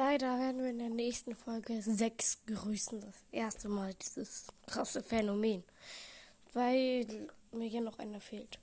leider werden wir in der nächsten Folge 6 grüßen. Das erste Mal dieses krasse Phänomen. Weil mir hier noch einer fehlt.